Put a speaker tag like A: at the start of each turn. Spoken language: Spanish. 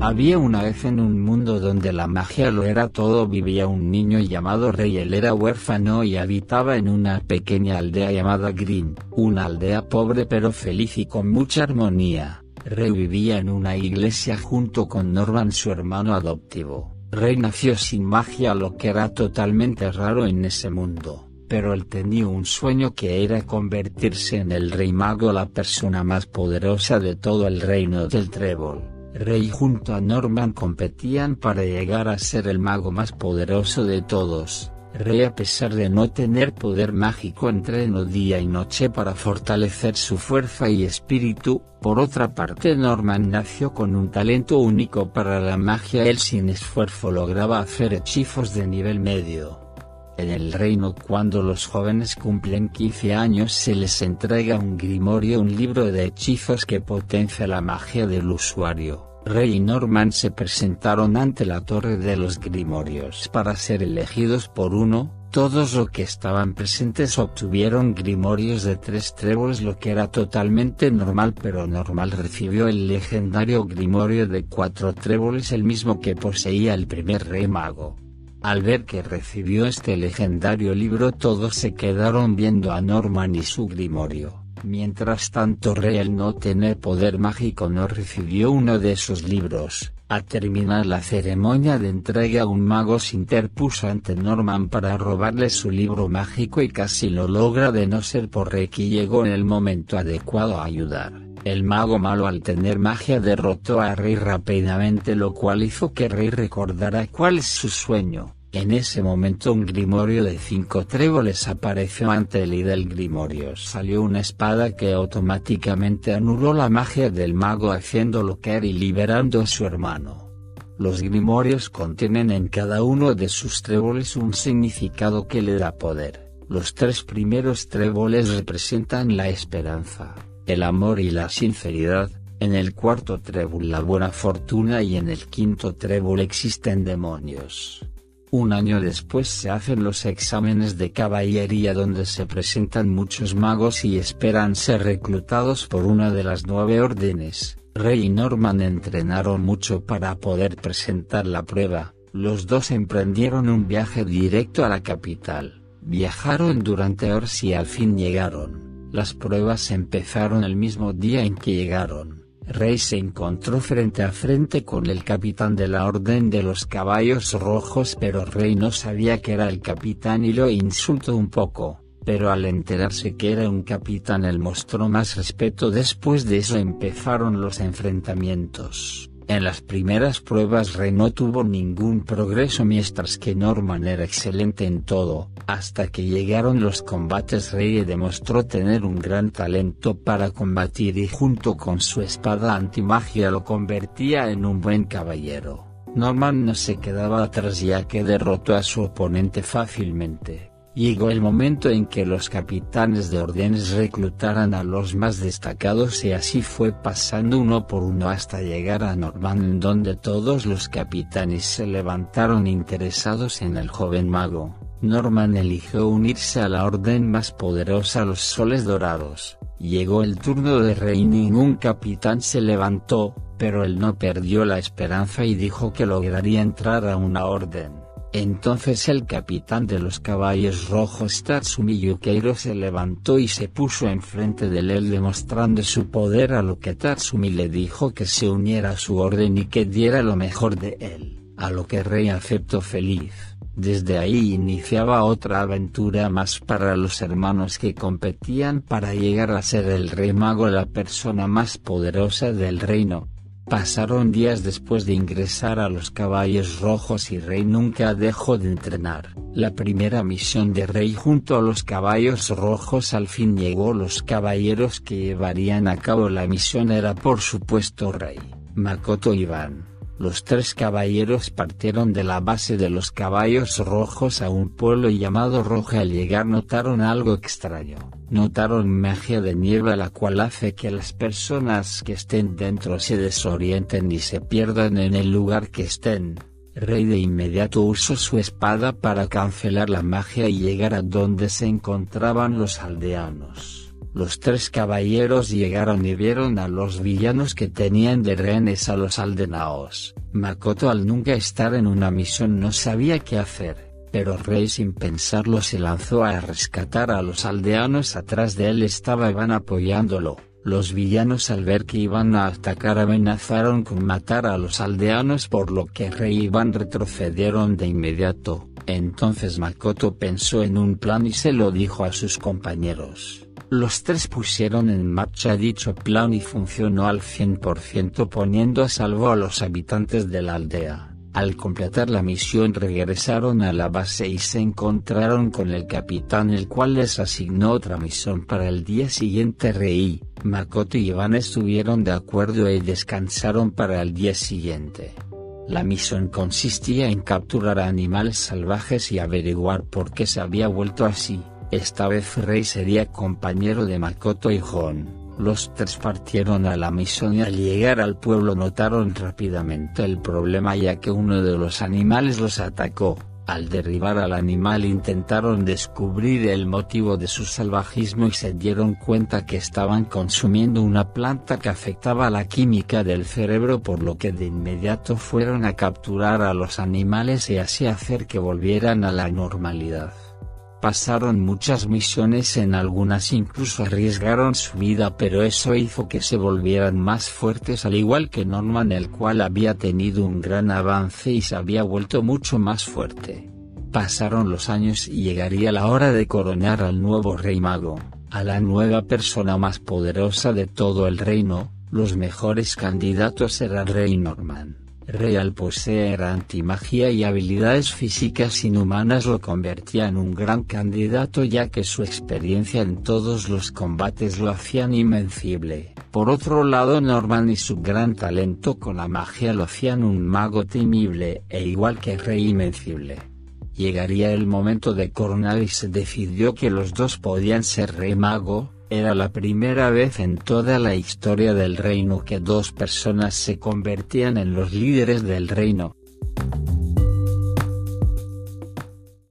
A: Había una vez en un mundo donde la magia lo era todo vivía un niño llamado Rey él era huérfano y habitaba en una pequeña aldea llamada Green, una aldea pobre pero feliz y con mucha armonía. Rey vivía en una iglesia junto con Norman su hermano adoptivo. Rey nació sin magia lo que era totalmente raro en ese mundo, pero él tenía un sueño que era convertirse en el rey mago la persona más poderosa de todo el reino del trébol. Rey junto a Norman competían para llegar a ser el mago más poderoso de todos. Rey a pesar de no tener poder mágico entrenó día y noche para fortalecer su fuerza y espíritu, por otra parte Norman nació con un talento único para la magia él sin esfuerzo lograba hacer hechizos de nivel medio. En el reino cuando los jóvenes cumplen 15 años se les entrega un grimorio un libro de hechizos que potencia la magia del usuario. Rey y Norman se presentaron ante la Torre de los Grimorios para ser elegidos por uno, todos los que estaban presentes obtuvieron grimorios de tres tréboles lo que era totalmente normal pero normal recibió el legendario grimorio de cuatro tréboles el mismo que poseía el primer rey mago. Al ver que recibió este legendario libro todos se quedaron viendo a Norman y su grimorio. Mientras tanto Rey al no tener poder mágico no recibió uno de sus libros. Al terminar la ceremonia de entrega un mago se interpuso ante Norman para robarle su libro mágico y casi lo logra de no ser por Rey que llegó en el momento adecuado a ayudar. El mago malo al tener magia derrotó a Rey rápidamente lo cual hizo que Rey recordara cuál es su sueño. En ese momento un grimorio de cinco tréboles apareció ante él y del grimorio salió una espada que automáticamente anuló la magia del mago haciéndolo caer y liberando a su hermano. Los grimorios contienen en cada uno de sus tréboles un significado que le da poder. Los tres primeros tréboles representan la esperanza, el amor y la sinceridad, en el cuarto trébol la buena fortuna y en el quinto trébol existen demonios. Un año después se hacen los exámenes de caballería donde se presentan muchos magos y esperan ser reclutados por una de las nueve órdenes. Rey y Norman entrenaron mucho para poder presentar la prueba, los dos emprendieron un viaje directo a la capital, viajaron durante horas y al fin llegaron. Las pruebas empezaron el mismo día en que llegaron. Rey se encontró frente a frente con el capitán de la Orden de los Caballos Rojos pero Rey no sabía que era el capitán y lo insultó un poco, pero al enterarse que era un capitán él mostró más respeto después de eso empezaron los enfrentamientos. En las primeras pruebas Rey no tuvo ningún progreso mientras que Norman era excelente en todo, hasta que llegaron los combates Rey demostró tener un gran talento para combatir y junto con su espada antimagia lo convertía en un buen caballero. Norman no se quedaba atrás ya que derrotó a su oponente fácilmente. Llegó el momento en que los capitanes de órdenes reclutaran a los más destacados y así fue pasando uno por uno hasta llegar a Norman en donde todos los capitanes se levantaron interesados en el joven mago. Norman eligió unirse a la orden más poderosa los soles dorados. Llegó el turno de rey ningún capitán se levantó, pero él no perdió la esperanza y dijo que lograría entrar a una orden. Entonces el capitán de los caballos rojos Tatsumi Yukeiro se levantó y se puso enfrente de él demostrando su poder a lo que Tatsumi le dijo que se uniera a su orden y que diera lo mejor de él, a lo que Rey aceptó feliz. Desde ahí iniciaba otra aventura más para los hermanos que competían para llegar a ser el rey mago la persona más poderosa del reino, Pasaron días después de ingresar a los Caballos Rojos y Rey nunca dejó de entrenar. La primera misión de Rey junto a los Caballos Rojos al fin llegó los caballeros que llevarían a cabo la misión era por supuesto Rey, Makoto y Van. Los tres caballeros partieron de la base de los caballos rojos a un pueblo llamado Roja al llegar notaron algo extraño, notaron magia de niebla la cual hace que las personas que estén dentro se desorienten y se pierdan en el lugar que estén. Rey de inmediato usó su espada para cancelar la magia y llegar a donde se encontraban los aldeanos. Los tres caballeros llegaron y vieron a los villanos que tenían de rehenes a los aldenaos. Makoto al nunca estar en una misión no sabía qué hacer, pero Rey sin pensarlo se lanzó a rescatar a los aldeanos atrás de él estaban apoyándolo. Los villanos al ver que iban a atacar amenazaron con matar a los aldeanos por lo que Rey y Van retrocedieron de inmediato, entonces Makoto pensó en un plan y se lo dijo a sus compañeros. Los tres pusieron en marcha dicho plan y funcionó al 100% poniendo a salvo a los habitantes de la aldea. Al completar la misión regresaron a la base y se encontraron con el capitán el cual les asignó otra misión para el día siguiente Rei, Makoto y Iván estuvieron de acuerdo y descansaron para el día siguiente. La misión consistía en capturar animales salvajes y averiguar por qué se había vuelto así. Esta vez Rey sería compañero de Makoto y Jon. Los tres partieron a la misión y al llegar al pueblo notaron rápidamente el problema ya que uno de los animales los atacó. Al derribar al animal intentaron descubrir el motivo de su salvajismo y se dieron cuenta que estaban consumiendo una planta que afectaba la química del cerebro por lo que de inmediato fueron a capturar a los animales y así hacer que volvieran a la normalidad. Pasaron muchas misiones en algunas incluso arriesgaron su vida pero eso hizo que se volvieran más fuertes al igual que Norman el cual había tenido un gran avance y se había vuelto mucho más fuerte. Pasaron los años y llegaría la hora de coronar al nuevo rey mago, a la nueva persona más poderosa de todo el reino, los mejores candidatos eran Rey Norman. Rey al poseer antimagia y habilidades físicas inhumanas lo convertía en un gran candidato ya que su experiencia en todos los combates lo hacían invencible. Por otro lado Norman y su gran talento con la magia lo hacían un mago temible e igual que Rey invencible. Llegaría el momento de coronar y se decidió que los dos podían ser Rey Mago, era la primera vez en toda la historia del reino que dos personas se convertían en los líderes del reino.